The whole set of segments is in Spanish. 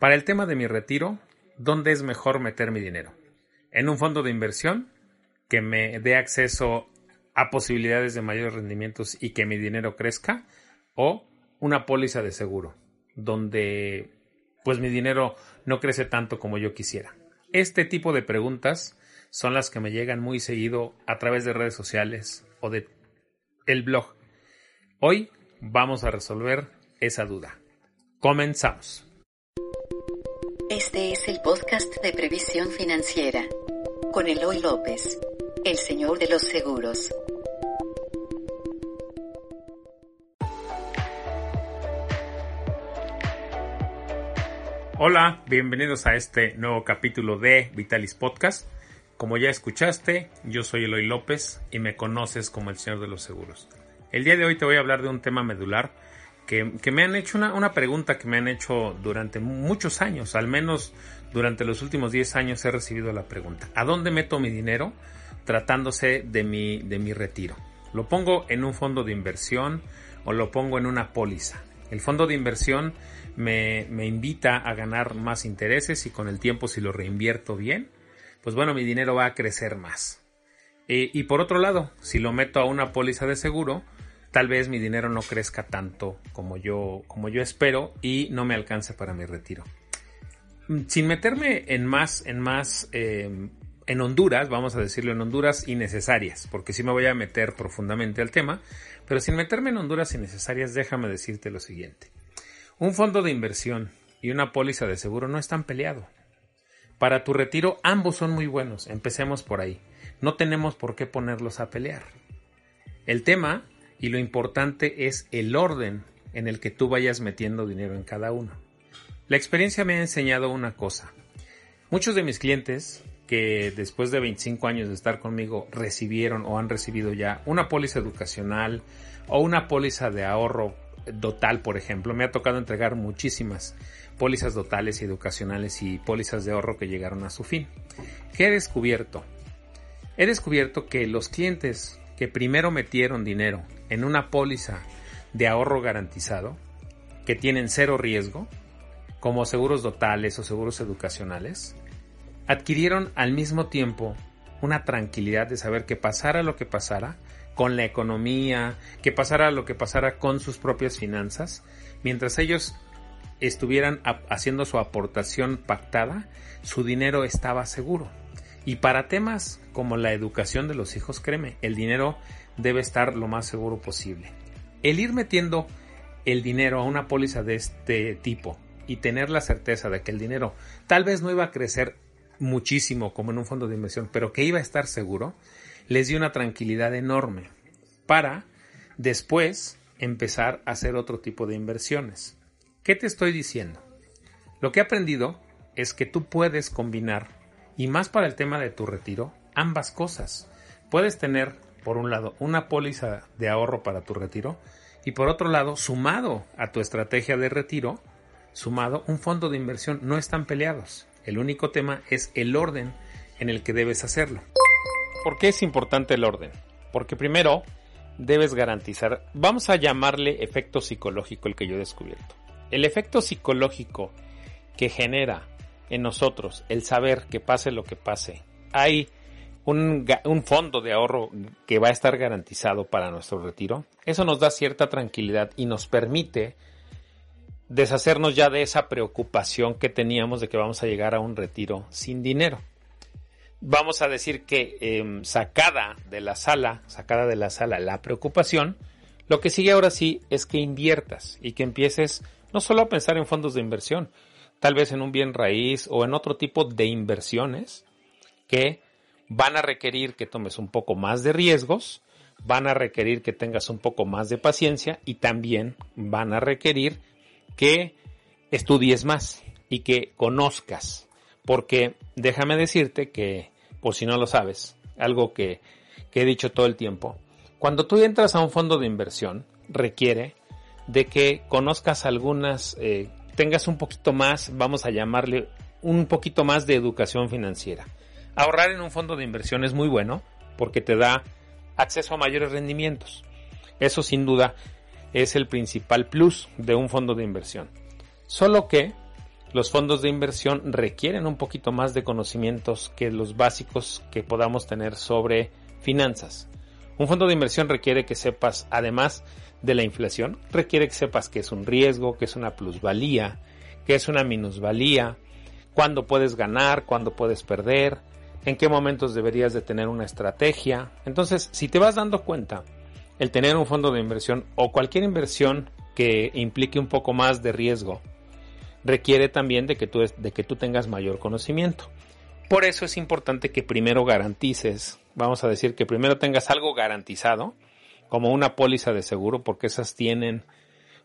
Para el tema de mi retiro, ¿dónde es mejor meter mi dinero? ¿En un fondo de inversión que me dé acceso a posibilidades de mayores rendimientos y que mi dinero crezca? ¿O una póliza de seguro donde pues mi dinero no crece tanto como yo quisiera? Este tipo de preguntas son las que me llegan muy seguido a través de redes sociales o de el blog. Hoy vamos a resolver esa duda. Comenzamos. Este es el podcast de previsión financiera con Eloy López, el señor de los seguros. Hola, bienvenidos a este nuevo capítulo de Vitalis Podcast. Como ya escuchaste, yo soy Eloy López y me conoces como el Señor de los Seguros. El día de hoy te voy a hablar de un tema medular que, me han hecho una, una, pregunta que me han hecho durante muchos años, al menos durante los últimos 10 años he recibido la pregunta, ¿a dónde meto mi dinero tratándose de mi, de mi retiro? ¿Lo pongo en un fondo de inversión o lo pongo en una póliza? El fondo de inversión me, me invita a ganar más intereses y con el tiempo si lo reinvierto bien, pues bueno, mi dinero va a crecer más. Eh, y por otro lado, si lo meto a una póliza de seguro, tal vez mi dinero no crezca tanto como yo, como yo espero y no me alcance para mi retiro. Sin meterme en más, en más, em, en Honduras, vamos a decirlo en Honduras innecesarias, porque sí me voy a meter profundamente al tema, pero sin meterme en Honduras innecesarias, déjame decirte lo siguiente. Un fondo de inversión y una póliza de seguro no están peleados. Para tu retiro ambos son muy buenos, empecemos por ahí. No tenemos por qué ponerlos a pelear. El tema y lo importante es el orden en el que tú vayas metiendo dinero en cada uno. La experiencia me ha enseñado una cosa. Muchos de mis clientes que después de 25 años de estar conmigo recibieron o han recibido ya una póliza educacional o una póliza de ahorro Dotal, por ejemplo. Me ha tocado entregar muchísimas pólizas dotales y educacionales y pólizas de ahorro que llegaron a su fin. ¿Qué he descubierto? He descubierto que los clientes que primero metieron dinero en una póliza de ahorro garantizado, que tienen cero riesgo, como seguros dotales o seguros educacionales, adquirieron al mismo tiempo una tranquilidad de saber que pasara lo que pasara, con la economía, que pasara lo que pasara con sus propias finanzas, mientras ellos estuvieran haciendo su aportación pactada, su dinero estaba seguro. Y para temas como la educación de los hijos, créeme, el dinero debe estar lo más seguro posible. El ir metiendo el dinero a una póliza de este tipo y tener la certeza de que el dinero tal vez no iba a crecer muchísimo como en un fondo de inversión, pero que iba a estar seguro, les dio una tranquilidad enorme para después empezar a hacer otro tipo de inversiones. ¿Qué te estoy diciendo? Lo que he aprendido es que tú puedes combinar, y más para el tema de tu retiro, ambas cosas. Puedes tener, por un lado, una póliza de ahorro para tu retiro, y por otro lado, sumado a tu estrategia de retiro, sumado un fondo de inversión, no están peleados. El único tema es el orden en el que debes hacerlo. ¿Por qué es importante el orden? Porque primero debes garantizar, vamos a llamarle efecto psicológico el que yo he descubierto. El efecto psicológico que genera en nosotros el saber que pase lo que pase, hay un, un, fondo de ahorro que va a estar garantizado para nuestro retiro, eso nos da cierta tranquilidad y nos permite deshacernos ya de esa preocupación que teníamos de que vamos a llegar a un retiro sin dinero. Vamos a decir que em, sacada de la sala, sacada de la sala la preocupación, lo que sigue ahora sí es que inviertas y que empieces no solo a pensar en fondos de inversión, tal vez en un bien raíz o en otro tipo de inversiones que van a requerir que tomes un poco más de riesgos, van a requerir que tengas un poco más de paciencia y también van a requerir que estudies más y que conozcas. Porque déjame decirte que, por si no lo sabes, algo que, he dicho todo el tiempo, cuando tú entras a un fondo de inversión, requiere de que conozcas algunas, eh, tengas un poquito más, vamos a llamarle un poquito más de educación financiera. Ahorrar en un fondo de inversión es muy bueno porque te da acceso a mayores rendimientos. Eso sin duda es el principal plus de un fondo de inversión. Solo que los fondos de inversión requieren un poquito más de conocimientos que los básicos que podamos tener sobre finanzas. Un fondo de inversión requiere que sepas, además de la inflación, requiere que sepas que es un riesgo, que es una plusvalía, que es una minusvalía, cuándo puedes ganar, cuándo puedes perder, en qué momentos deberías de tener una estrategia. Entonces, si te vas dando cuenta, el tener un fondo de inversión o cualquier inversión que implique un poco más de riesgo, requiere también de que tú, de que tú tengas mayor conocimiento. Por eso es importante que primero garantices, vamos a decir que primero tengas algo garantizado, como una póliza de seguro, porque esas tienen,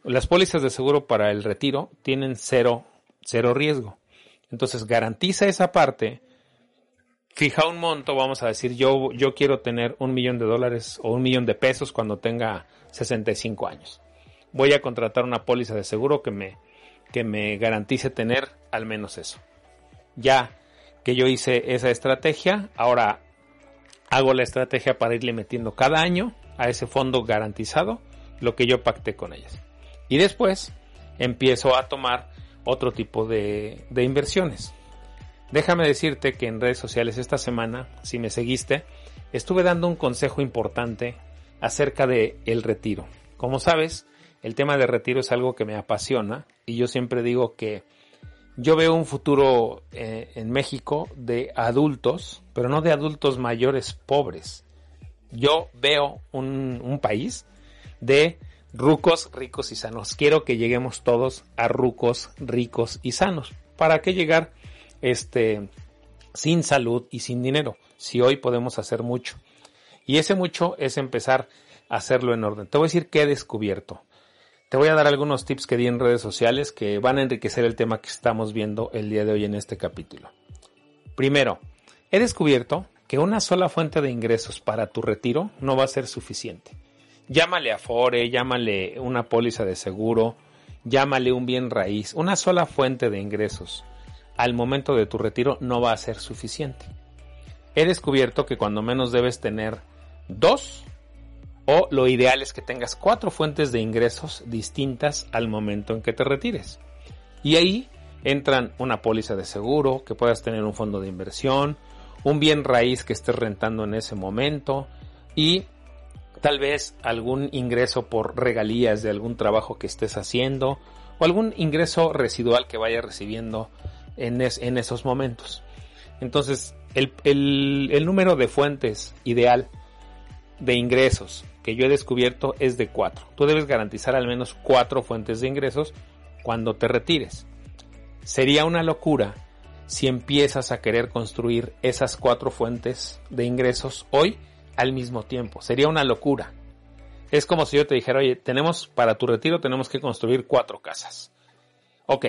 las pólizas de seguro para el retiro tienen cero, cero riesgo. Entonces garantiza esa parte, fija un monto, vamos a decir, yo, yo quiero tener un millón de dólares o un millón de pesos cuando tenga 65 años. Voy a contratar una póliza de seguro que me, que me garantice tener al menos eso. Ya que yo hice esa estrategia, ahora hago la estrategia para irle metiendo cada año a ese fondo garantizado lo que yo pacté con ellas. Y después empiezo a tomar otro tipo de, de inversiones. Déjame decirte que en redes sociales esta semana, si me seguiste, estuve dando un consejo importante acerca de el retiro. Como sabes, el tema de retiro es algo que me apasiona y yo siempre digo que yo veo un futuro eh, en México de adultos, pero no de adultos mayores pobres. Yo veo un, país de rucos ricos y sanos. Quiero que lleguemos todos a rucos ricos y sanos. ¿Para qué llegar este sin salud y sin dinero? Si hoy podemos hacer mucho. Y ese mucho es empezar a hacerlo en orden. Te voy a decir qué he descubierto. Te voy a dar algunos tips que di en redes sociales que van a enriquecer el tema que estamos viendo el día de hoy en este capítulo. Primero, he descubierto que una sola fuente de ingresos para tu retiro no va a ser suficiente. Llámale Afore, llámale una póliza de seguro, llámale un bien raíz, una sola fuente de ingresos al momento de tu retiro no va a ser suficiente. He descubierto que cuando menos debes tener dos o lo ideal es que tengas cuatro fuentes de ingresos distintas al momento en que te retires. Y ahí entran una póliza de seguro, que puedas tener un fondo de inversión, un bien raíz que estés rentando en ese momento y tal vez algún ingreso por regalías de algún trabajo que estés haciendo o algún ingreso residual que vayas recibiendo en, esos momentos. Entonces, el número de fuentes ideal de ingresos que yo he descubierto es de cuatro. Tú debes garantizar al menos cuatro fuentes de ingresos cuando te retires. Sería una locura si empiezas a querer construir esas cuatro fuentes de ingresos hoy al mismo tiempo. Sería una locura. Es como si yo te dijera, oye, tenemos para tu retiro tenemos que construir cuatro casas. Ok,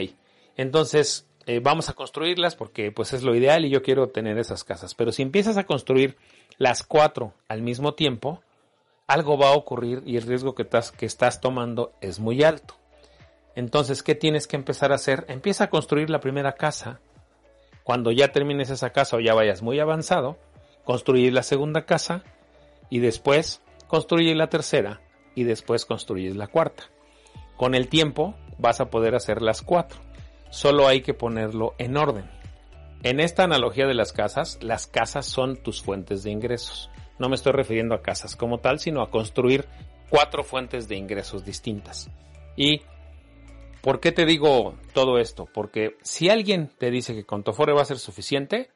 entonces eh, vamos a construirlas porque pues es lo ideal y yo quiero tener esas casas. Pero si empiezas a construir las cuatro al mismo tiempo, algo va a ocurrir y el riesgo que estás, tomando es muy alto. Entonces, ¿qué tienes que empezar a hacer? Empieza a construir la primera casa. Cuando ya termines esa casa o ya vayas muy avanzado, construir la segunda casa y después construir la tercera y después construir la cuarta. Con el tiempo vas a poder hacer las cuatro. Solo hay que ponerlo en orden. En esta analogía de las casas, las casas son tus fuentes de ingresos. No me estoy refiriendo a casas como tal, sino a construir cuatro fuentes de ingresos distintas. ¿Y por qué te digo todo esto? Porque si alguien te dice que con tu Afore va a ser suficiente,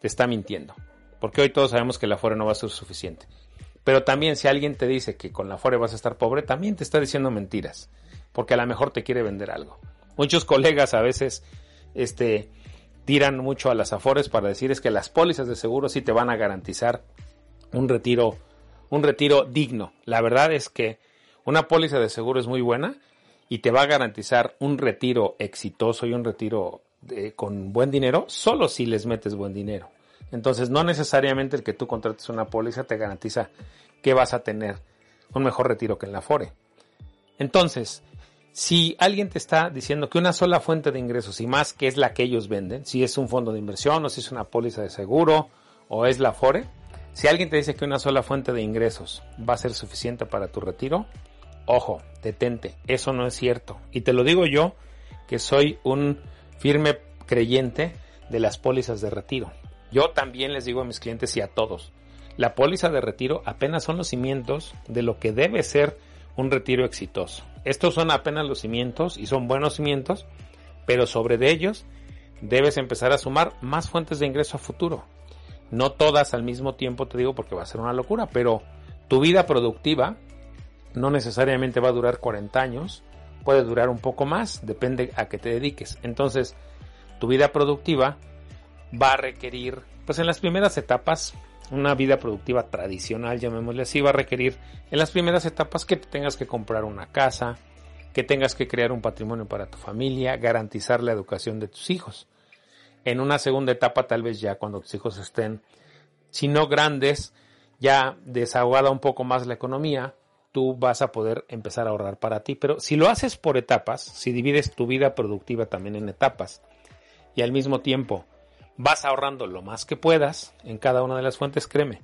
te está mintiendo. Porque hoy todos sabemos que la Afore no va a ser suficiente. Pero también si alguien te dice que con la Afore vas a estar pobre, también te está diciendo mentiras. Porque a lo mejor te quiere vender algo. Muchos colegas a veces este, tiran mucho a las Afores para decir es que las pólizas de seguro sí te van a garantizar un retiro, un retiro digno. La verdad es que una póliza de seguro es muy buena y te va a garantizar un retiro exitoso y un retiro con buen dinero solo si les metes buen dinero. Entonces no necesariamente el que tú contrates una póliza te garantiza que vas a tener un mejor retiro que en la FORE. Entonces, si alguien te está diciendo que una sola fuente de ingresos y más que es la que ellos venden, si es un fondo de inversión o si es una póliza de seguro o es la FORE, si alguien te dice que una sola fuente de ingresos va a ser suficiente para tu retiro, ojo, detente, eso no es cierto. Y te lo digo yo, que soy un firme creyente de las pólizas de retiro. Yo también les digo a mis clientes y a todos, la póliza de retiro apenas son los cimientos de lo que debe ser un retiro exitoso. Estos son apenas los cimientos y son buenos cimientos, pero sobre de ellos debes empezar a sumar más fuentes de ingreso a futuro. No todas al mismo tiempo, te digo, porque va a ser una locura, pero tu vida productiva no necesariamente va a durar 40 años, puede durar un poco más, depende a qué te dediques. Entonces, tu vida productiva va a requerir, pues en las primeras etapas, una vida productiva tradicional, llamémosle así, va a requerir en las primeras etapas que tengas que comprar una casa, que tengas que crear un patrimonio para tu familia, garantizar la educación de tus hijos. En una segunda etapa, tal vez ya cuando tus hijos estén, si no grandes, ya desahogada un poco más la economía, tú vas a poder empezar a ahorrar para ti. Pero si lo haces por etapas, si divides tu vida productiva también en etapas, y al mismo tiempo vas ahorrando lo más que puedas en cada una de las fuentes, créeme,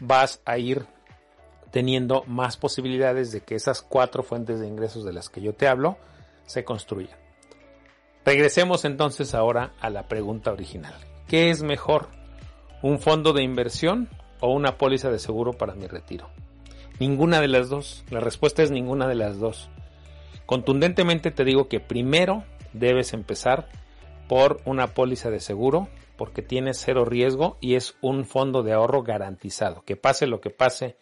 vas a ir teniendo más posibilidades de que esas cuatro fuentes de ingresos de las que yo te hablo se construyan. Regresemos entonces ahora a la pregunta original. ¿Qué es mejor? ¿Un fondo de inversión o una póliza de seguro para mi retiro? Ninguna de las dos. La respuesta es ninguna de las dos. Contundentemente te digo que primero debes empezar por una póliza de seguro porque tiene cero riesgo y es un fondo de ahorro garantizado. Que pase lo que pase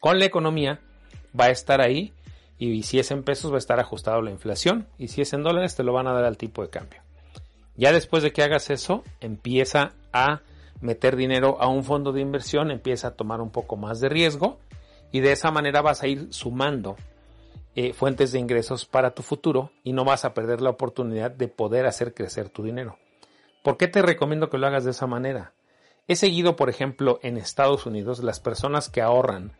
con la economía, va a estar ahí y si es en pesos va a estar ajustado a la inflación y si es en dólares te lo van a dar al tipo de cambio. Ya después de que hagas eso, empieza a meter dinero a un fondo de inversión, empieza a tomar un poco más de riesgo y de esa manera vas a ir sumando eh, fuentes de ingresos para tu futuro y no vas a perder la oportunidad de poder hacer crecer tu dinero. ¿Por qué te recomiendo que lo hagas de esa manera? He seguido, por ejemplo, en Estados Unidos, las personas que ahorran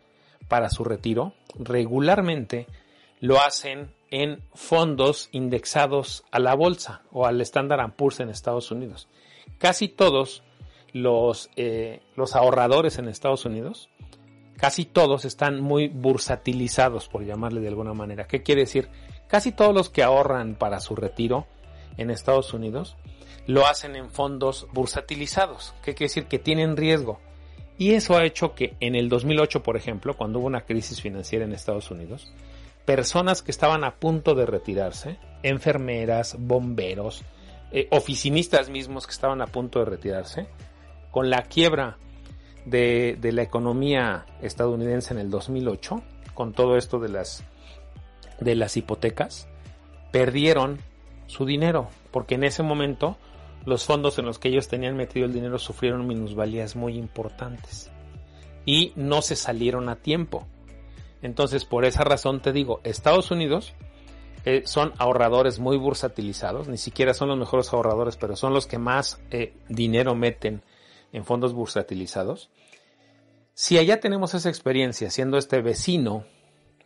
para su retiro regularmente lo hacen en fondos indexados a la bolsa o al Standard Poor's en Estados Unidos. Casi todos los, eh, los ahorradores en Estados Unidos casi todos están muy bursatilizados, por llamarle de alguna manera. ¿Qué quiere decir? Casi todos los que ahorran para su retiro en Estados Unidos lo hacen en fondos bursatilizados. ¿Qué quiere decir? Que tienen riesgo. Y eso ha hecho que en el 2008, por ejemplo, cuando hubo una crisis financiera en Estados Unidos, personas que estaban a punto de retirarse, enfermeras, bomberos, eh, oficinistas mismos que estaban a punto de retirarse, con la quiebra de, la economía estadounidense en el 2008, con todo esto de las, de las hipotecas, perdieron su dinero, porque en ese momento los fondos en los que ellos tenían metido el dinero sufrieron minusvalías muy importantes y no se salieron a tiempo. Entonces, por esa razón te digo, Estados Unidos eh, son ahorradores muy bursatilizados, ni siquiera son los mejores ahorradores, pero son los que más eh, dinero meten en fondos bursatilizados. Si allá tenemos esa experiencia, siendo este vecino,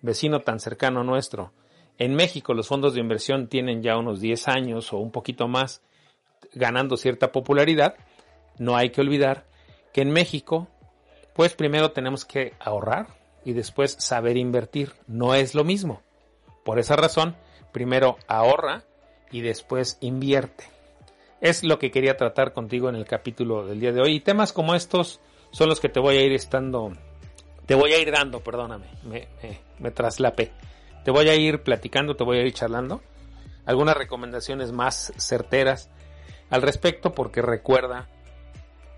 vecino tan cercano nuestro, en México los fondos de inversión tienen ya unos 10 años o un poquito más ganando cierta popularidad, no hay que olvidar que en México, pues primero tenemos que ahorrar y después saber invertir. No es lo mismo. Por esa razón, primero ahorra y después invierte. Es lo que quería tratar contigo en el capítulo del día de hoy. Y temas como estos son los que te voy a ir estando, te voy a ir dando, perdóname, me, me, traslapé. Te voy a ir platicando, te voy a ir charlando. Algunas recomendaciones más certeras al respecto porque recuerda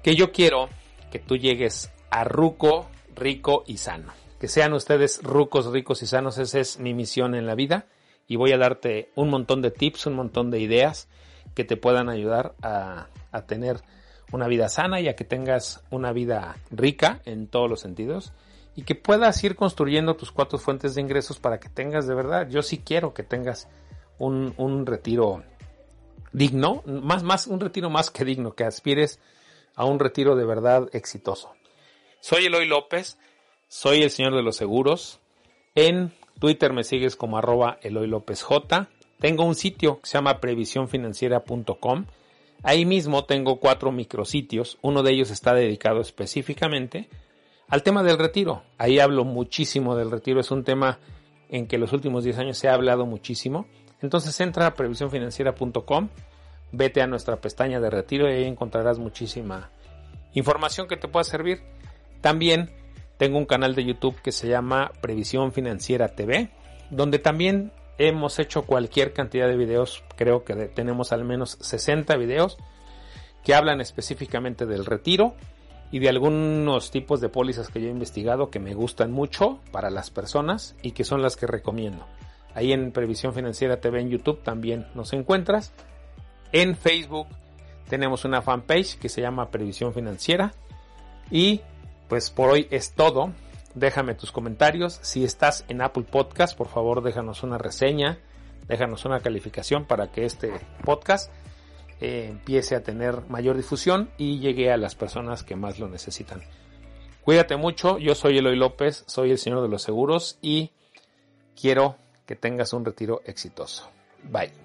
que yo quiero que tú llegues a ruco, rico y sano. Que sean ustedes rucos, ricos y sanos, esa es mi misión en la vida y voy a darte un montón de tips, un montón de ideas que te puedan ayudar a, tener una vida sana y a que tengas una vida rica en todos los sentidos y que puedas ir construyendo tus cuatro fuentes de ingresos para que tengas de verdad, yo sí quiero que tengas un, un retiro digno, más, más, un retiro más que digno, que aspires a un retiro de verdad exitoso. Soy Eloy López, soy el señor de los seguros. En Twitter me sigues como arroba Eloy López J. Tengo un sitio que se llama previsiónfinanciera.com. Ahí mismo tengo cuatro micrositios. Uno de ellos está dedicado específicamente al tema del retiro. Ahí hablo muchísimo del retiro. Es un tema en que los últimos 10 años se ha hablado muchísimo. Entonces entra a previsiónfinanciera.com vete a nuestra pestaña de retiro y ahí encontrarás muchísima información que te pueda servir. También tengo un canal de YouTube que se llama Previsión Financiera TV, donde también hemos hecho cualquier cantidad de videos, creo que tenemos al menos 60 videos que hablan específicamente del retiro y de algunos tipos de pólizas que yo he investigado que me gustan mucho para las personas y que son las que recomiendo. Ahí en Previsión Financiera TV en YouTube también nos encuentras. En Facebook tenemos una fanpage que se llama Previsión Financiera. Y pues por hoy es todo. Déjame tus comentarios. Si estás en Apple Podcast, por favor déjanos una reseña, déjanos una calificación para que este podcast eh, empiece a tener mayor difusión y llegue a las personas que más lo necesitan. Cuídate mucho, yo soy Eloy López, soy el señor de los seguros y quiero que tengas un retiro exitoso. Bye.